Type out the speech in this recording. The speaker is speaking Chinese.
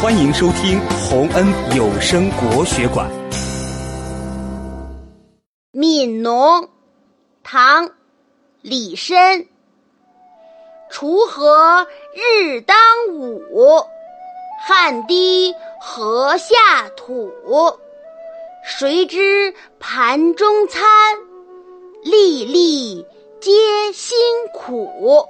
欢迎收听洪恩有声国学馆。悯农唐李绅锄禾日当午汗滴禾下土谁知盘中餐粒粒皆辛苦。